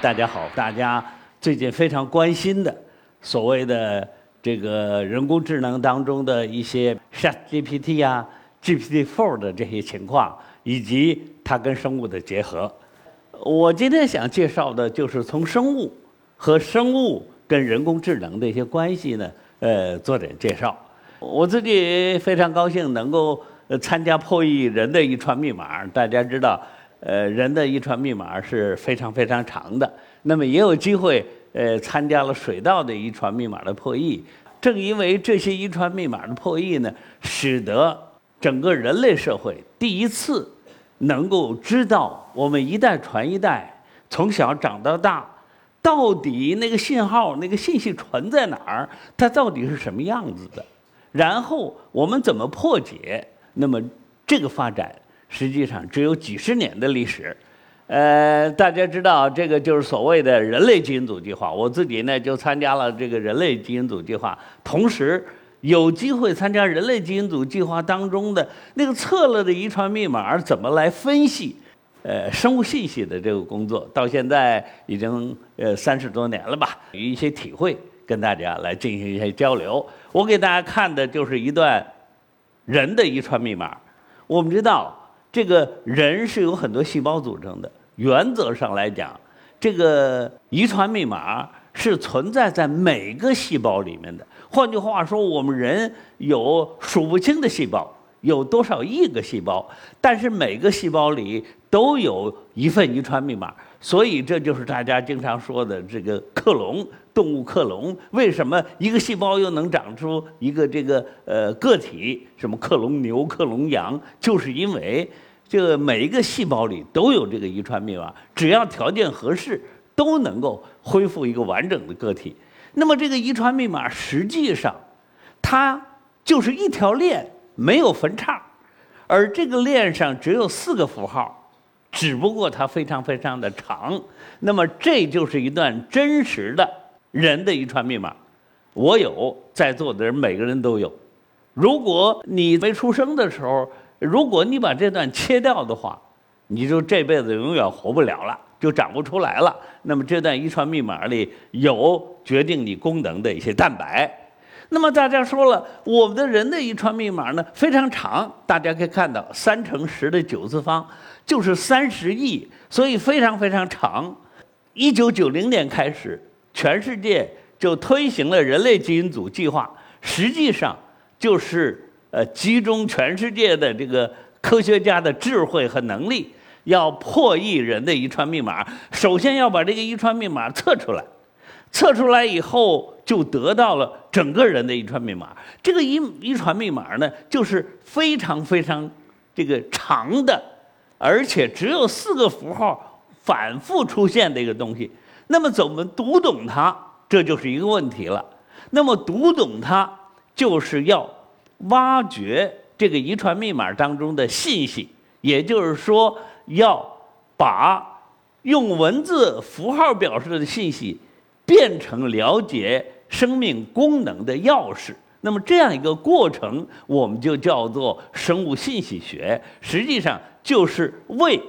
大家好，大家最近非常关心的所谓的这个人工智能当中的一些 ChatGPT 啊、GPT-4 的这些情况，以及它跟生物的结合。我今天想介绍的就是从生物和生物跟人工智能的一些关系呢，呃，做点介绍。我自己非常高兴能够参加破译人的遗传密码。大家知道。呃，人的遗传密码是非常非常长的，那么也有机会呃参加了水稻的遗传密码的破译。正因为这些遗传密码的破译呢，使得整个人类社会第一次能够知道我们一代传一代，从小长到大，到底那个信号、那个信息传在哪儿，它到底是什么样子的，然后我们怎么破解？那么这个发展。实际上只有几十年的历史，呃，大家知道这个就是所谓的人类基因组计划。我自己呢就参加了这个人类基因组计划，同时有机会参加人类基因组计划当中的那个测了的遗传密码怎么来分析，呃，生物信息的这个工作，到现在已经呃三十多年了吧，有一些体会跟大家来进行一些交流。我给大家看的就是一段人的遗传密码，我们知道。这个人是由很多细胞组成的，原则上来讲，这个遗传密码是存在在每个细胞里面的。换句话说，我们人有数不清的细胞。有多少亿个细胞？但是每个细胞里都有一份遗传密码，所以这就是大家经常说的这个克隆动物克隆。为什么一个细胞又能长出一个这个呃个体？什么克隆牛、克隆羊？就是因为这每一个细胞里都有这个遗传密码，只要条件合适，都能够恢复一个完整的个体。那么这个遗传密码实际上，它就是一条链。没有分叉，而这个链上只有四个符号，只不过它非常非常的长。那么这就是一段真实的人的遗传密码。我有，在座的人每个人都有。如果你没出生的时候，如果你把这段切掉的话，你就这辈子永远活不了了，就长不出来了。那么这段遗传密码里有决定你功能的一些蛋白。那么大家说了，我们的人的遗传密码呢非常长，大家可以看到三乘十的九次方就是三十亿，所以非常非常长。一九九零年开始，全世界就推行了人类基因组计划，实际上就是呃集中全世界的这个科学家的智慧和能力，要破译人的遗传密码。首先要把这个遗传密码测出来。测出来以后，就得到了整个人的遗传密码。这个遗遗传密码呢，就是非常非常这个长的，而且只有四个符号反复出现的一个东西。那么怎么读懂它，这就是一个问题了。那么读懂它，就是要挖掘这个遗传密码当中的信息，也就是说，要把用文字符号表示的信息。变成了解生命功能的钥匙，那么这样一个过程，我们就叫做生物信息学。实际上就是为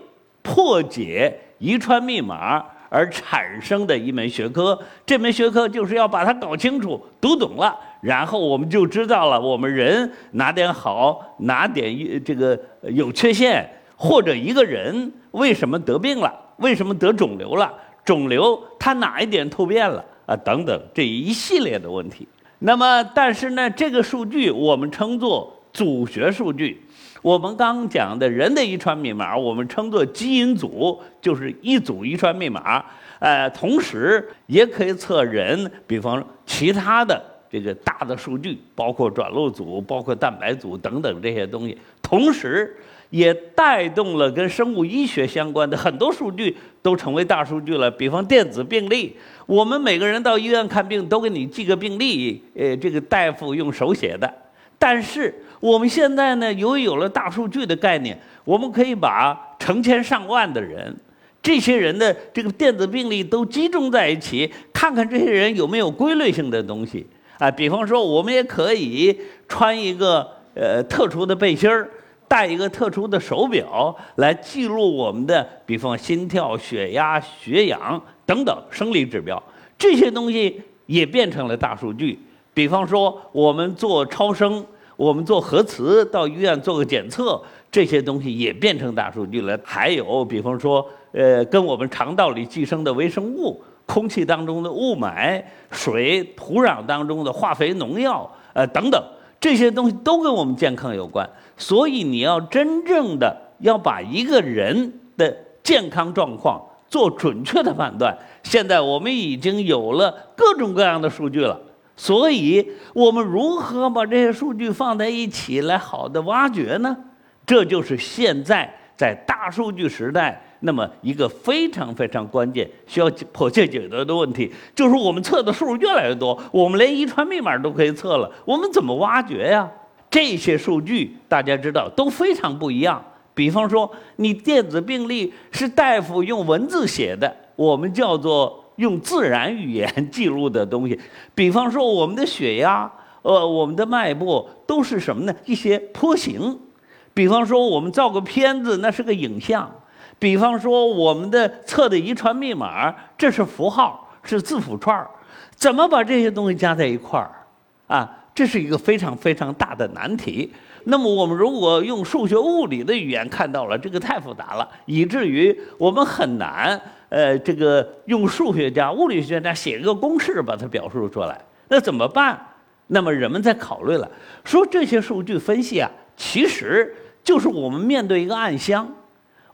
破解遗传密码而产生的一门学科。这门学科就是要把它搞清楚、读懂了，然后我们就知道了我们人哪点好，哪点这个有缺陷，或者一个人为什么得病了，为什么得肿瘤了。肿瘤它哪一点突变了啊？等等这一系列的问题。那么，但是呢，这个数据我们称作组学数据。我们刚讲的人的遗传密码，我们称作基因组，就是一组遗传密码。呃，同时也可以测人，比方其他的这个大的数据，包括转录组、包括蛋白组等等这些东西。同时。也带动了跟生物医学相关的很多数据都成为大数据了。比方电子病历，我们每个人到医院看病都给你记个病历，呃，这个大夫用手写的。但是我们现在呢，由于有了大数据的概念，我们可以把成千上万的人，这些人的这个电子病历都集中在一起，看看这些人有没有规律性的东西啊。比方说，我们也可以穿一个呃特殊的背心儿。戴一个特殊的手表来记录我们的，比方心跳、血压、血氧等等生理指标，这些东西也变成了大数据。比方说，我们做超声，我们做核磁，到医院做个检测，这些东西也变成大数据了。还有，比方说，呃，跟我们肠道里寄生的微生物。空气当中的雾霾、水、土壤当中的化肥、农药，呃等等，这些东西都跟我们健康有关。所以你要真正的要把一个人的健康状况做准确的判断。现在我们已经有了各种各样的数据了，所以我们如何把这些数据放在一起来好的挖掘呢？这就是现在在大数据时代。那么，一个非常非常关键、需要迫切解决的问题，就是我们测的数越来越多，我们连遗传密码都可以测了，我们怎么挖掘呀？这些数据大家知道都非常不一样。比方说，你电子病历是大夫用文字写的，我们叫做用自然语言记录的东西。比方说，我们的血压，呃，我们的脉搏都是什么呢？一些波形。比方说，我们照个片子，那是个影像。比方说，我们的测的遗传密码，这是符号，是字符串，怎么把这些东西加在一块儿？啊，这是一个非常非常大的难题。那么，我们如果用数学物理的语言看到了，这个太复杂了，以至于我们很难，呃，这个用数学家、物理学家写一个公式把它表述出来，那怎么办？那么人们在考虑了，说这些数据分析啊，其实就是我们面对一个暗箱。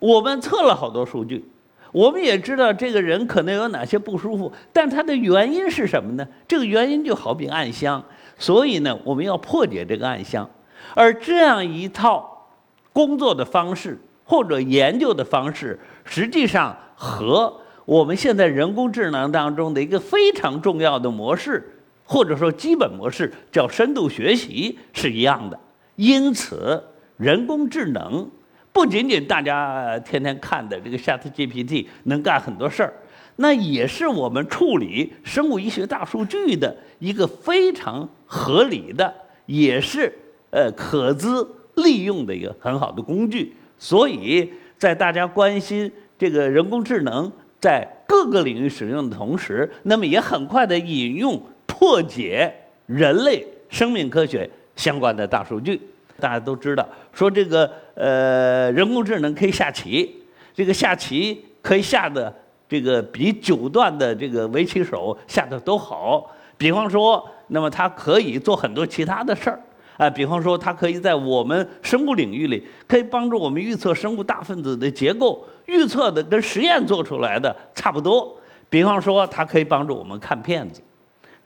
我们测了好多数据，我们也知道这个人可能有哪些不舒服，但他的原因是什么呢？这个原因就好比暗箱，所以呢，我们要破解这个暗箱。而这样一套工作的方式或者研究的方式，实际上和我们现在人工智能当中的一个非常重要的模式，或者说基本模式，叫深度学习是一样的。因此，人工智能。不仅仅大家天天看的这个 ChatGPT 能干很多事儿，那也是我们处理生物医学大数据的一个非常合理的，也是呃可资利用的一个很好的工具。所以在大家关心这个人工智能在各个领域使用的同时，那么也很快的引用破解人类生命科学相关的大数据。大家都知道，说这个呃，人工智能可以下棋，这个下棋可以下的这个比九段的这个围棋手下的都好。比方说，那么它可以做很多其他的事儿啊，比方说，它可以在我们生物领域里，可以帮助我们预测生物大分子的结构，预测的跟实验做出来的差不多。比方说，它可以帮助我们看片子。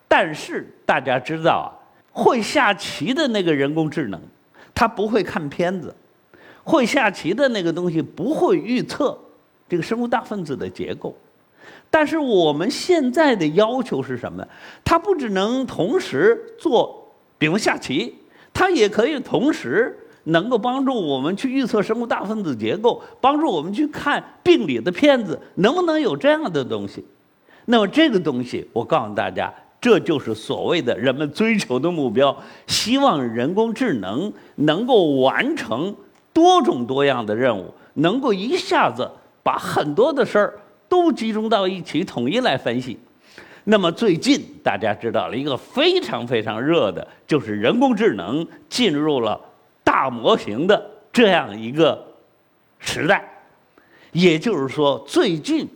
但是大家知道啊，会下棋的那个人工智能。他不会看片子，会下棋的那个东西不会预测这个生物大分子的结构，但是我们现在的要求是什么？它不只能同时做，比如下棋，它也可以同时能够帮助我们去预测生物大分子结构，帮助我们去看病理的片子，能不能有这样的东西？那么这个东西，我告诉大家。这就是所谓的人们追求的目标，希望人工智能能够完成多种多样的任务，能够一下子把很多的事儿都集中到一起，统一来分析。那么最近大家知道了一个非常非常热的，就是人工智能进入了大模型的这样一个时代。也就是说，最近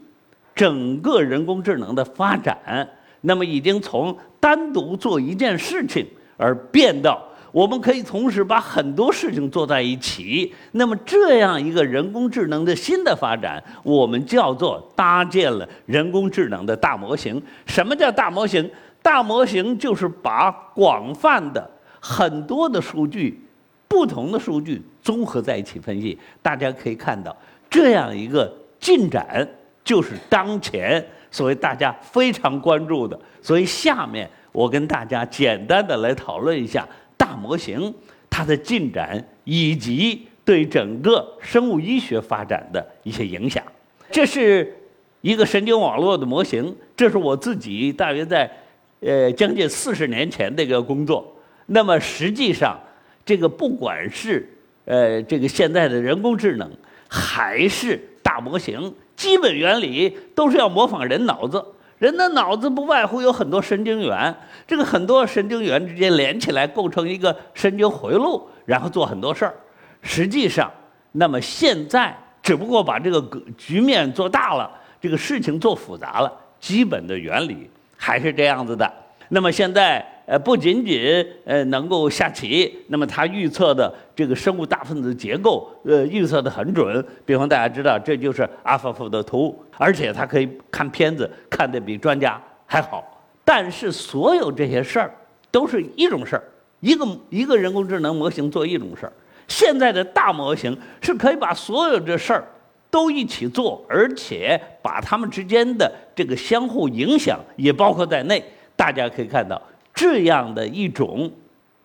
整个人工智能的发展。那么已经从单独做一件事情而变到我们可以同时把很多事情做在一起。那么这样一个人工智能的新的发展，我们叫做搭建了人工智能的大模型。什么叫大模型？大模型就是把广泛的很多的数据、不同的数据综合在一起分析。大家可以看到这样一个进展，就是当前。所以大家非常关注的，所以下面我跟大家简单的来讨论一下模型它的进展以及对整个生物医学发展的一些影响。这是一个神经网络的模型，这是我自己大约在呃将近四十年前的一个工作。那么实际上，这个不管是呃，这个现在的人工智能还是大模型，基本原理都是要模仿人脑子。人的脑子不外乎有很多神经元，这个很多神经元之间连起来构成一个神经回路，然后做很多事儿。实际上，那么现在只不过把这个局面做大了，这个事情做复杂了，基本的原理还是这样子的。那么现在。呃，不仅仅呃能够下棋，那么他预测的这个生物大分子结构，呃，预测的很准。比方大家知道，这就是阿尔法狗的图，而且他可以看片子，看得比专家还好。但是所有这些事儿都是一种事儿，一个一个人工智能模型做一种事儿。现在的大模型是可以把所有这事儿都一起做，而且把它们之间的这个相互影响也包括在内。大家可以看到。这样的一种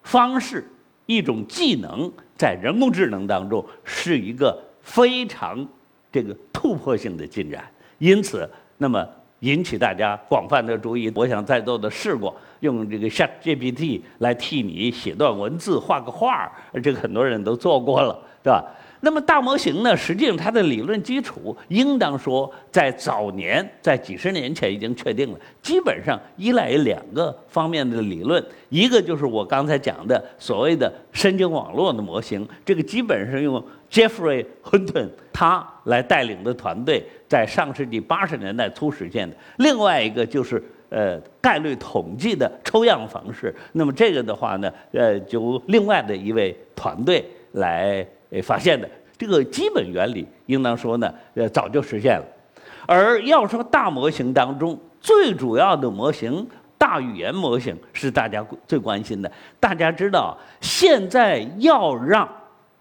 方式，一种技能，在人工智能当中是一个非常这个突破性的进展。因此，那么引起大家广泛的注意。我想在座的试过用这个 ChatGPT 来替你写段文字、画个画儿，这个很多人都做过了，对吧？那么大模型呢？实际上它的理论基础应当说在早年，在几十年前已经确定了。基本上依赖于两个方面的理论，一个就是我刚才讲的所谓的神经网络的模型，这个基本上用 Jeffrey Hinton 他来带领的团队在上世纪八十年代初实现的。另外一个就是呃概率统计的抽样方式。那么这个的话呢，呃，就另外的一位团队来。诶，发现的这个基本原理，应当说呢，呃，早就实现了。而要说大模型当中最主要的模型，大语言模型是大家最关心的。大家知道，现在要让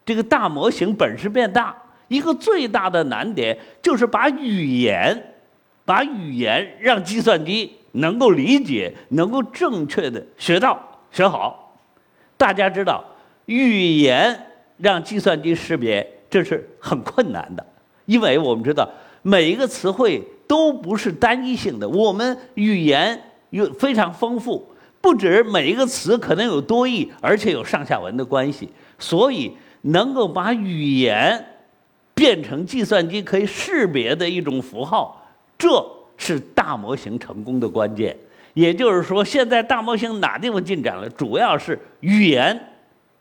这个大模型本事变大，一个最大的难点就是把语言，把语言让计算机能够理解，能够正确的学到学好。大家知道，语言。让计算机识别，这是很困难的，因为我们知道每一个词汇都不是单一性的，我们语言有非常丰富，不止每一个词可能有多义，而且有上下文的关系，所以能够把语言变成计算机可以识别的一种符号，这是大模型成功的关键。也就是说，现在大模型哪地方进展了？主要是语言。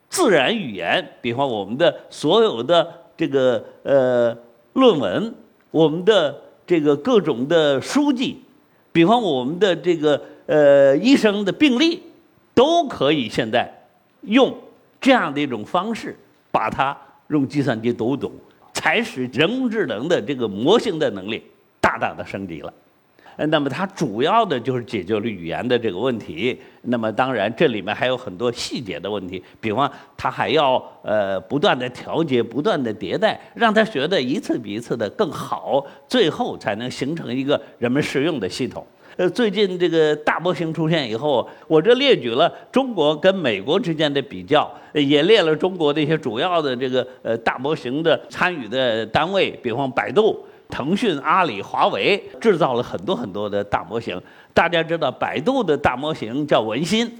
自然语言，比方我们的所有的这个呃论文，我们的这个各种的书籍，比方我们的这个呃医生的病历，都可以现在用这样的一种方式把它用计算机读懂，才使人工智能的这个模型的能力大大的升级了。那么它主要的就是解决了语言的这个问题。那么当然这里面还有很多细节的问题，比方它还要呃不断的调节、不断的迭代，让它学的一次比一次的更好，最后才能形成一个人们适用的系统。呃，最近这个大模型出现以后，我这列举了中国跟美国之间的比较，也列了中国的一些主要的这个呃大模型的参与的单位，比方百度。腾讯、阿里、华为制造了很多很多的大模型。大家知道，百度的大模型叫文心，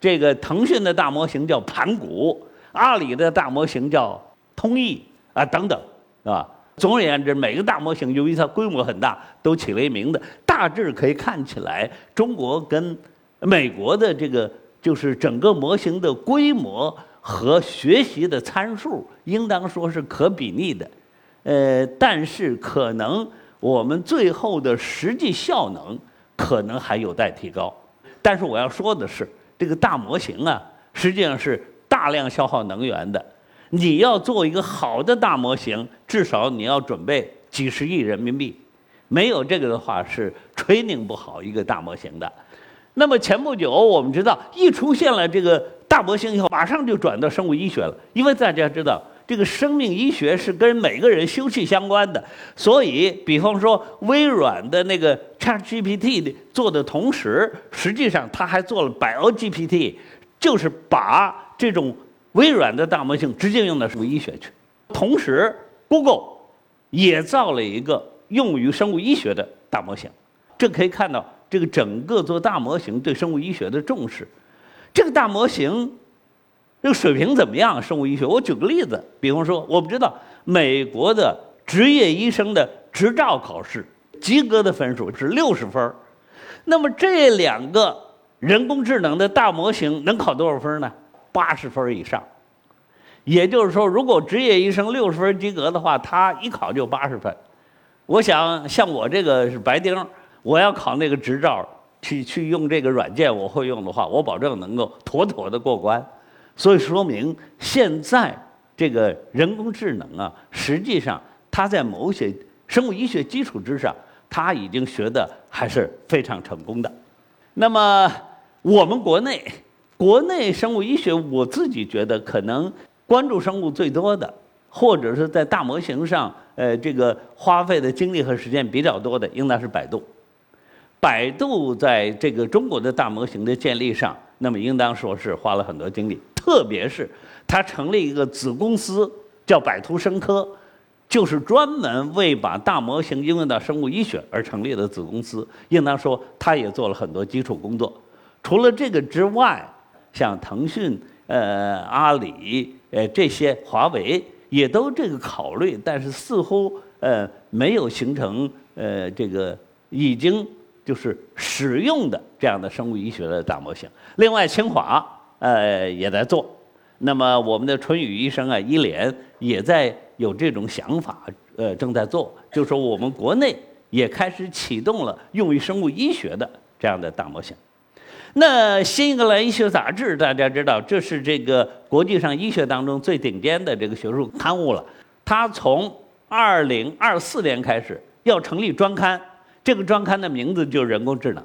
这个腾讯的大模型叫盘古，阿里的大模型叫通义啊等等，是吧？总而言之，每个大模型由于它规模很大，都起了一名字。大致可以看起来，中国跟美国的这个就是整个模型的规模和学习的参数，应当说是可比拟的。呃，但是可能我们最后的实际效能可能还有待提高。但是我要说的是，这个大模型啊，实际上是大量消耗能源的。你要做一个好的大模型，至少你要准备几十亿人民币，没有这个的话是 training 不好一个大模型的。那么前不久我们知道，一出现了这个大模型以后，马上就转到生物医学了，因为大家知道。这个生命医学是跟每个人休戚相关的，所以，比方说微软的那个 ChatGPT 的做的同时，实际上它还做了 BioGPT，就是把这种微软的大模型直接用到生物医学去。同时，Google 也造了一个用于生物医学的大模型。这可以看到，这个整个做大模型对生物医学的重视。这个大模型。这个水平怎么样？生物医学，我举个例子，比方说，我不知道美国的职业医生的执照考试及格的分数是六十分那么这两个人工智能的大模型能考多少分呢？八十分以上。也就是说，如果职业医生六十分及格的话，他一考就八十分。我想，像我这个是白丁，我要考那个执照，去去用这个软件，我会用的话，我保证能够妥妥的过关。所以说明现在这个人工智能啊，实际上它在某些生物医学基础之上，它已经学的还是非常成功的。那么我们国内国内生物医学，我自己觉得可能关注生物最多的，或者是在大模型上，呃，这个花费的精力和时间比较多的，应当是百度。百度在这个中国的大模型的建立上，那么应当说是花了很多精力。特别是他成立一个子公司叫百图生科，就是专门为把大模型应用到生物医学而成立的子公司。应当说，他也做了很多基础工作。除了这个之外，像腾讯、呃阿里、呃这些华为也都这个考虑，但是似乎呃没有形成呃这个已经就是使用的这样的生物医学的大模型。另外，清华。呃，也在做。那么，我们的春雨医生啊，医联也在有这种想法，呃，正在做。就说我们国内也开始启动了用于生物医学的这样的大模型。那《新英格兰医学杂志》，大家知道，这是这个国际上医学当中最顶尖的这个学术刊物了。它从二零二四年开始要成立专刊，这个专刊的名字就是人工智能。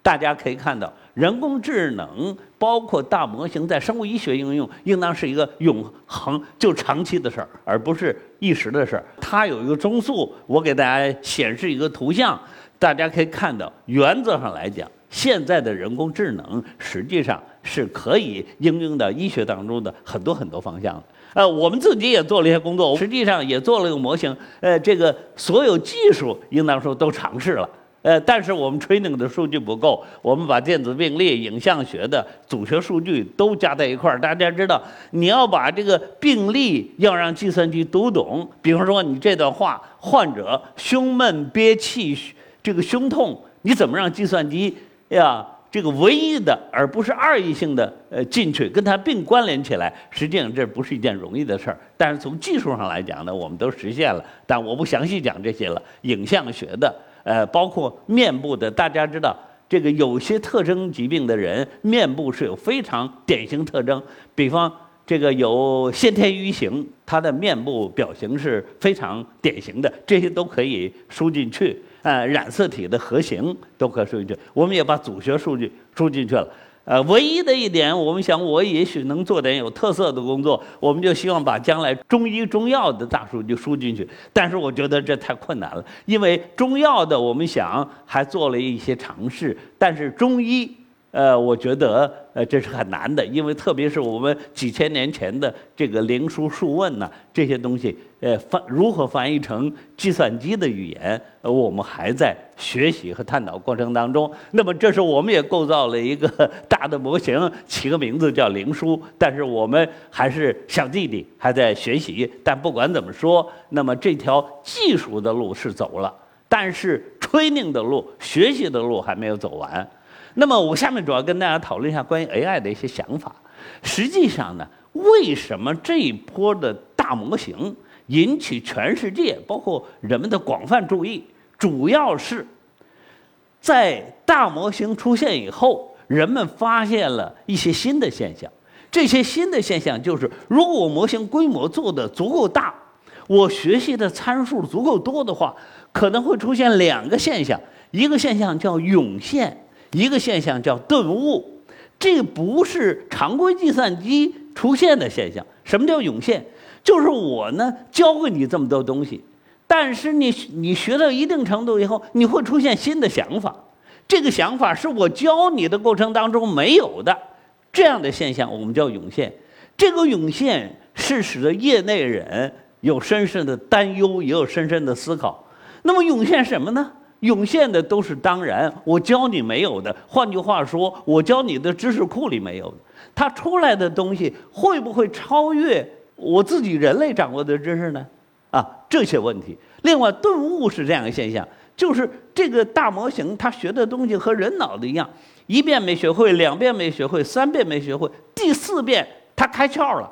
大家可以看到，人工智能包括大模型在生物医学应用，应当是一个永恒、就长期的事儿，而不是一时的事儿。它有一个中速，我给大家显示一个图像，大家可以看到，原则上来讲，现在的人工智能实际上是可以应用到医学当中的很多很多方向的。呃，我们自己也做了一些工作，实际上也做了一个模型。呃，这个所有技术应当说都尝试了。呃，但是我们 training 的数据不够，我们把电子病历、影像学的组学数据都加在一块儿。大家知道，你要把这个病例要让计算机读懂，比方说你这段话，患者胸闷憋气，这个胸痛，你怎么让计算机呀这个唯一的而不是二异性的呃进去跟它并关联起来？实际上这不是一件容易的事儿。但是从技术上来讲呢，我们都实现了。但我不详细讲这些了，影像学的。呃，包括面部的，大家知道，这个有些特征疾病的人，面部是有非常典型特征。比方，这个有先天愚型，他的面部表情是非常典型的，这些都可以输进去。呃，染色体的核型都可以输进去，我们也把组学数据输进去了。呃，唯一的一点，我们想，我也许能做点有特色的工作，我们就希望把将来中医中药的大数据输进去。但是我觉得这太困难了，因为中药的我们想还做了一些尝试，但是中医。呃，我觉得呃这是很难的，因为特别是我们几千年前的这个灵书数问呢，这些东西，呃翻如何翻译成计算机的语言，呃我们还在学习和探讨过程当中。那么这是我们也构造了一个大的模型，起个名字叫灵书，但是我们还是小弟弟还在学习。但不管怎么说，那么这条技术的路是走了，但是吹牛的路、学习的路还没有走完。那么我下面主要跟大家讨论一下关于 AI 的一些想法。实际上呢，为什么这一波的大模型引起全世界包括人们的广泛注意？主要是在大模型出现以后，人们发现了一些新的现象。这些新的现象就是，如果我模型规模做的足够大，我学习的参数足够多的话，可能会出现两个现象。一个现象叫涌现。一个现象叫顿悟，这不是常规计算机出现的现象。什么叫涌现？就是我呢教给你这么多东西，但是你你学到一定程度以后，你会出现新的想法。这个想法是我教你的过程当中没有的，这样的现象我们叫涌现。这个涌现是使得业内人有深深的担忧，也有深深的思考。那么涌现什么呢？涌现的都是当然，我教你没有的。换句话说，我教你的知识库里没有的，它出来的东西会不会超越我自己人类掌握的知识呢？啊，这些问题。另外，顿悟是这样一个现象，就是这个大模型它学的东西和人脑子一样，一遍没学会，两遍没学会，三遍没学会，第四遍它开窍了，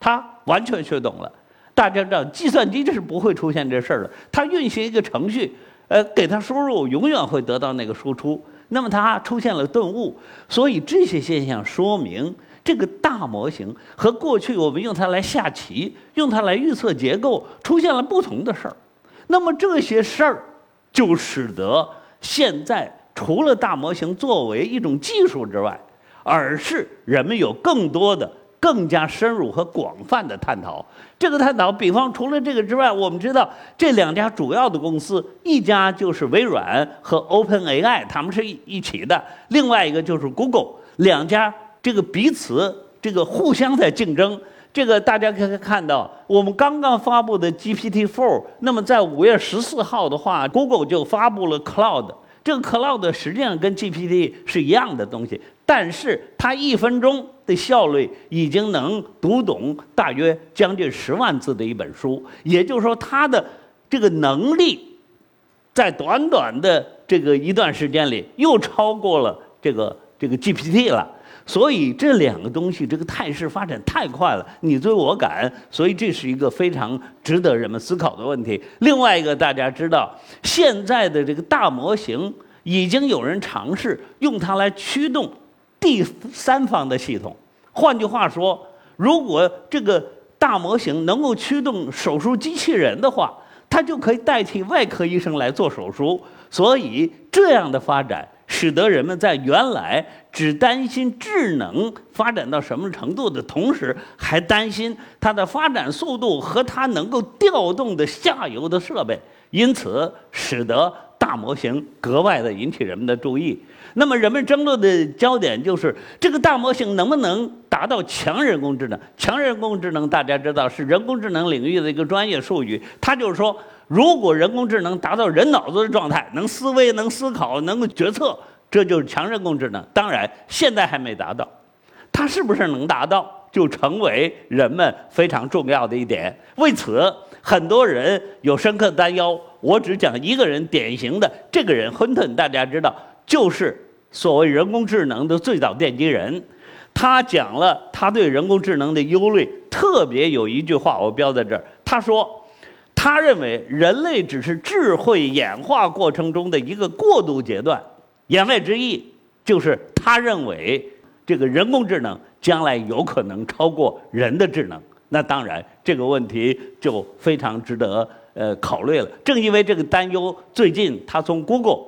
它完全学懂了。大家知道，计算机这是不会出现这事儿的，它运行一个程序。呃，给它输入，永远会得到那个输出。那么它出现了顿悟，所以这些现象说明这个大模型和过去我们用它来下棋、用它来预测结构出现了不同的事儿。那么这些事儿就使得现在除了大模型作为一种技术之外，而是人们有更多的。更加深入和广泛的探讨，这个探讨，比方除了这个之外，我们知道这两家主要的公司，一家就是微软和 OpenAI，他们是一一起的；另外一个就是 Google，两家这个彼此这个互相在竞争。这个大家可以看到，我们刚刚发布的 GPT-4，那么在五月十四号的话，Google 就发布了 Cloud。这个 Cloud 实际上跟 GPT 是一样的东西，但是它一分钟的效率已经能读懂大约将近十万字的一本书，也就是说，它的这个能力在短短的这个一段时间里又超过了这个这个 GPT 了。所以这两个东西，这个态势发展太快了，你追我赶，所以这是一个非常值得人们思考的问题。另外一个，大家知道，现在的这个大模型已经有人尝试用它来驱动第三方的系统。换句话说，如果这个大模型能够驱动手术机器人的话，它就可以代替外科医生来做手术。所以这样的发展。使得人们在原来只担心智能发展到什么程度的同时，还担心它的发展速度和它能够调动的下游的设备，因此使得大模型格外的引起人们的注意。那么，人们争论的焦点就是这个大模型能不能达到强人工智能？强人工智能大家知道是人工智能领域的一个专业术语，它就是说。如果人工智能达到人脑子的状态，能思维、能思考、能够决策，这就是强人工智能。当然，现在还没达到，它是不是能达到，就成为人们非常重要的一点。为此，很多人有深刻的担忧。我只讲一个人，典型的这个人，亨特，大家知道，就是所谓人工智能的最早奠基人。他讲了他对人工智能的忧虑，特别有一句话我标在这儿，他说。他认为人类只是智慧演化过程中的一个过渡阶段，言外之意就是他认为这个人工智能将来有可能超过人的智能。那当然，这个问题就非常值得呃考虑了。正因为这个担忧，最近他从 Google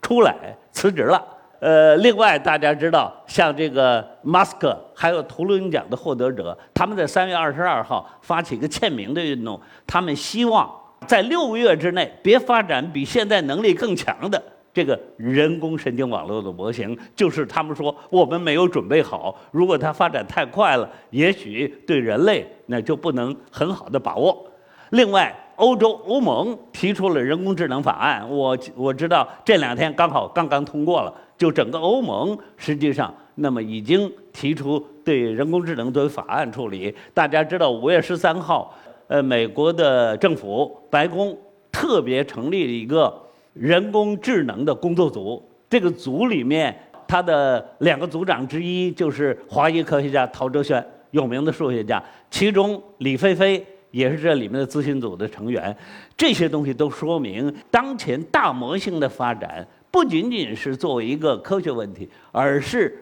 出来辞职了。呃，另外大家知道，像这个马斯克，还有图灵奖的获得者，他们在三月二十二号发起一个签名的运动，他们希望在六个月之内别发展比现在能力更强的这个人工神经网络的模型，就是他们说我们没有准备好，如果它发展太快了，也许对人类那就不能很好的把握。另外，欧洲欧盟提出了人工智能法案，我我知道这两天刚好刚刚通过了。就整个欧盟，实际上那么已经提出对人工智能作为法案处理。大家知道，五月十三号，呃，美国的政府白宫特别成立了一个人工智能的工作组。这个组里面，他的两个组长之一就是华裔科学家陶哲轩，有名的数学家。其中李飞飞也是这里面的咨询组的成员。这些东西都说明，当前大模型的发展。不仅仅是作为一个科学问题，而是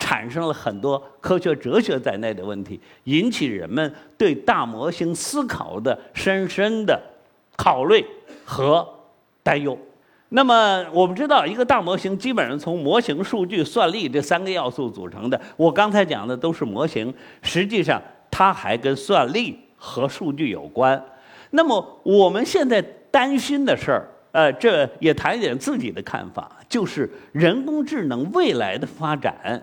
产生了很多科学哲学在内的问题，引起人们对大模型思考的深深的考虑和担忧。那么，我们知道，一个大模型基本上从模型、数据、算力这三个要素组成的。我刚才讲的都是模型，实际上它还跟算力和数据有关。那么，我们现在担心的事儿。呃，这也谈一点自己的看法，就是人工智能未来的发展，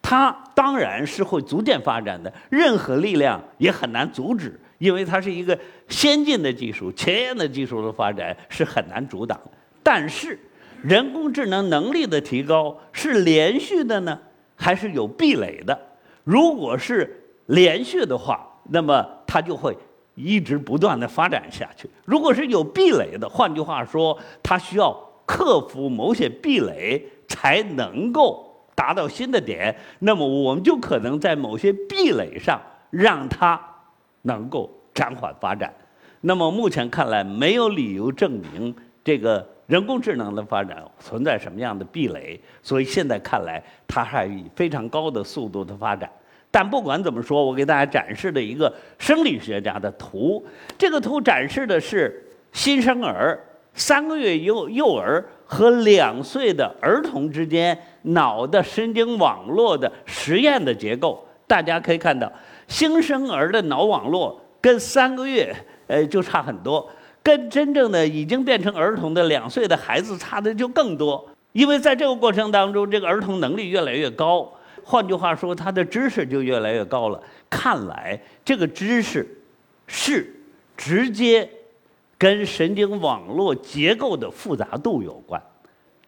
它当然是会逐渐发展的，任何力量也很难阻止，因为它是一个先进的技术、前沿的技术的发展是很难阻挡。但是，人工智能能力的提高是连续的呢，还是有壁垒的？如果是连续的话，那么它就会一直不断的发展下去；如果是有壁垒的，换句话说，它需要克服某些壁垒才能够达到新的点，那么我们就可能在某些壁垒上让它能够暂缓发展。那么目前看来，没有理由证明这个。人工智能的发展存在什么样的壁垒？所以现在看来，它还以非常高的速度的发展。但不管怎么说，我给大家展示的一个生理学家的图，这个图展示的是新生儿、三个月幼幼儿和两岁的儿童之间脑的神经网络的实验的结构。大家可以看到，新生儿的脑网络跟三个月呃就差很多。跟真正的已经变成儿童的两岁的孩子差的就更多，因为在这个过程当中，这个儿童能力越来越高，换句话说，他的知识就越来越高了。看来这个知识是直接跟神经网络结构的复杂度有关，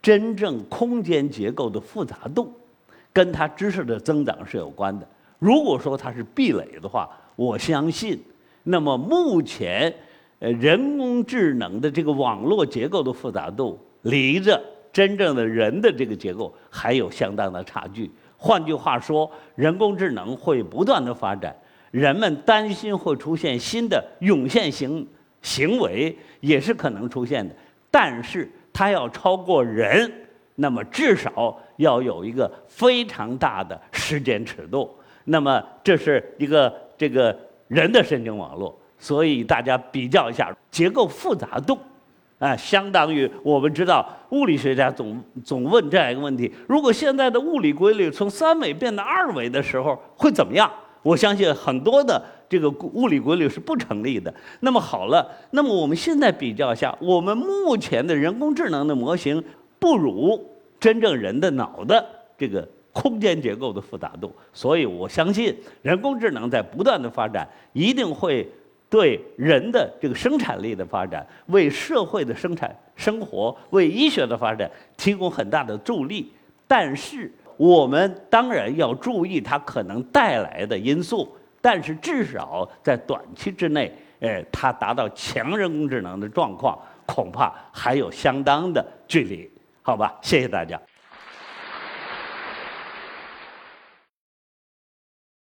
真正空间结构的复杂度跟他知识的增长是有关的。如果说它是壁垒的话，我相信，那么目前。呃，人工智能的这个网络结构的复杂度，离着真正的人的这个结构还有相当的差距。换句话说，人工智能会不断的发展，人们担心会出现新的涌现型行为，也是可能出现的。但是它要超过人，那么至少要有一个非常大的时间尺度。那么这是一个这个人的神经网络。所以大家比较一下结构复杂度，啊，相当于我们知道物理学家总总问这样一个问题：如果现在的物理规律从三维变到二维的时候会怎么样？我相信很多的这个物理规律是不成立的。那么好了，那么我们现在比较一下，我们目前的人工智能的模型不如真正人的脑的这个空间结构的复杂度，所以我相信人工智能在不断的发展，一定会。对人的这个生产力的发展，为社会的生产生活，为医学的发展提供很大的助力。但是，我们当然要注意它可能带来的因素。但是，至少在短期之内，哎，它达到强人工智能的状况，恐怕还有相当的距离。好吧，谢谢大家。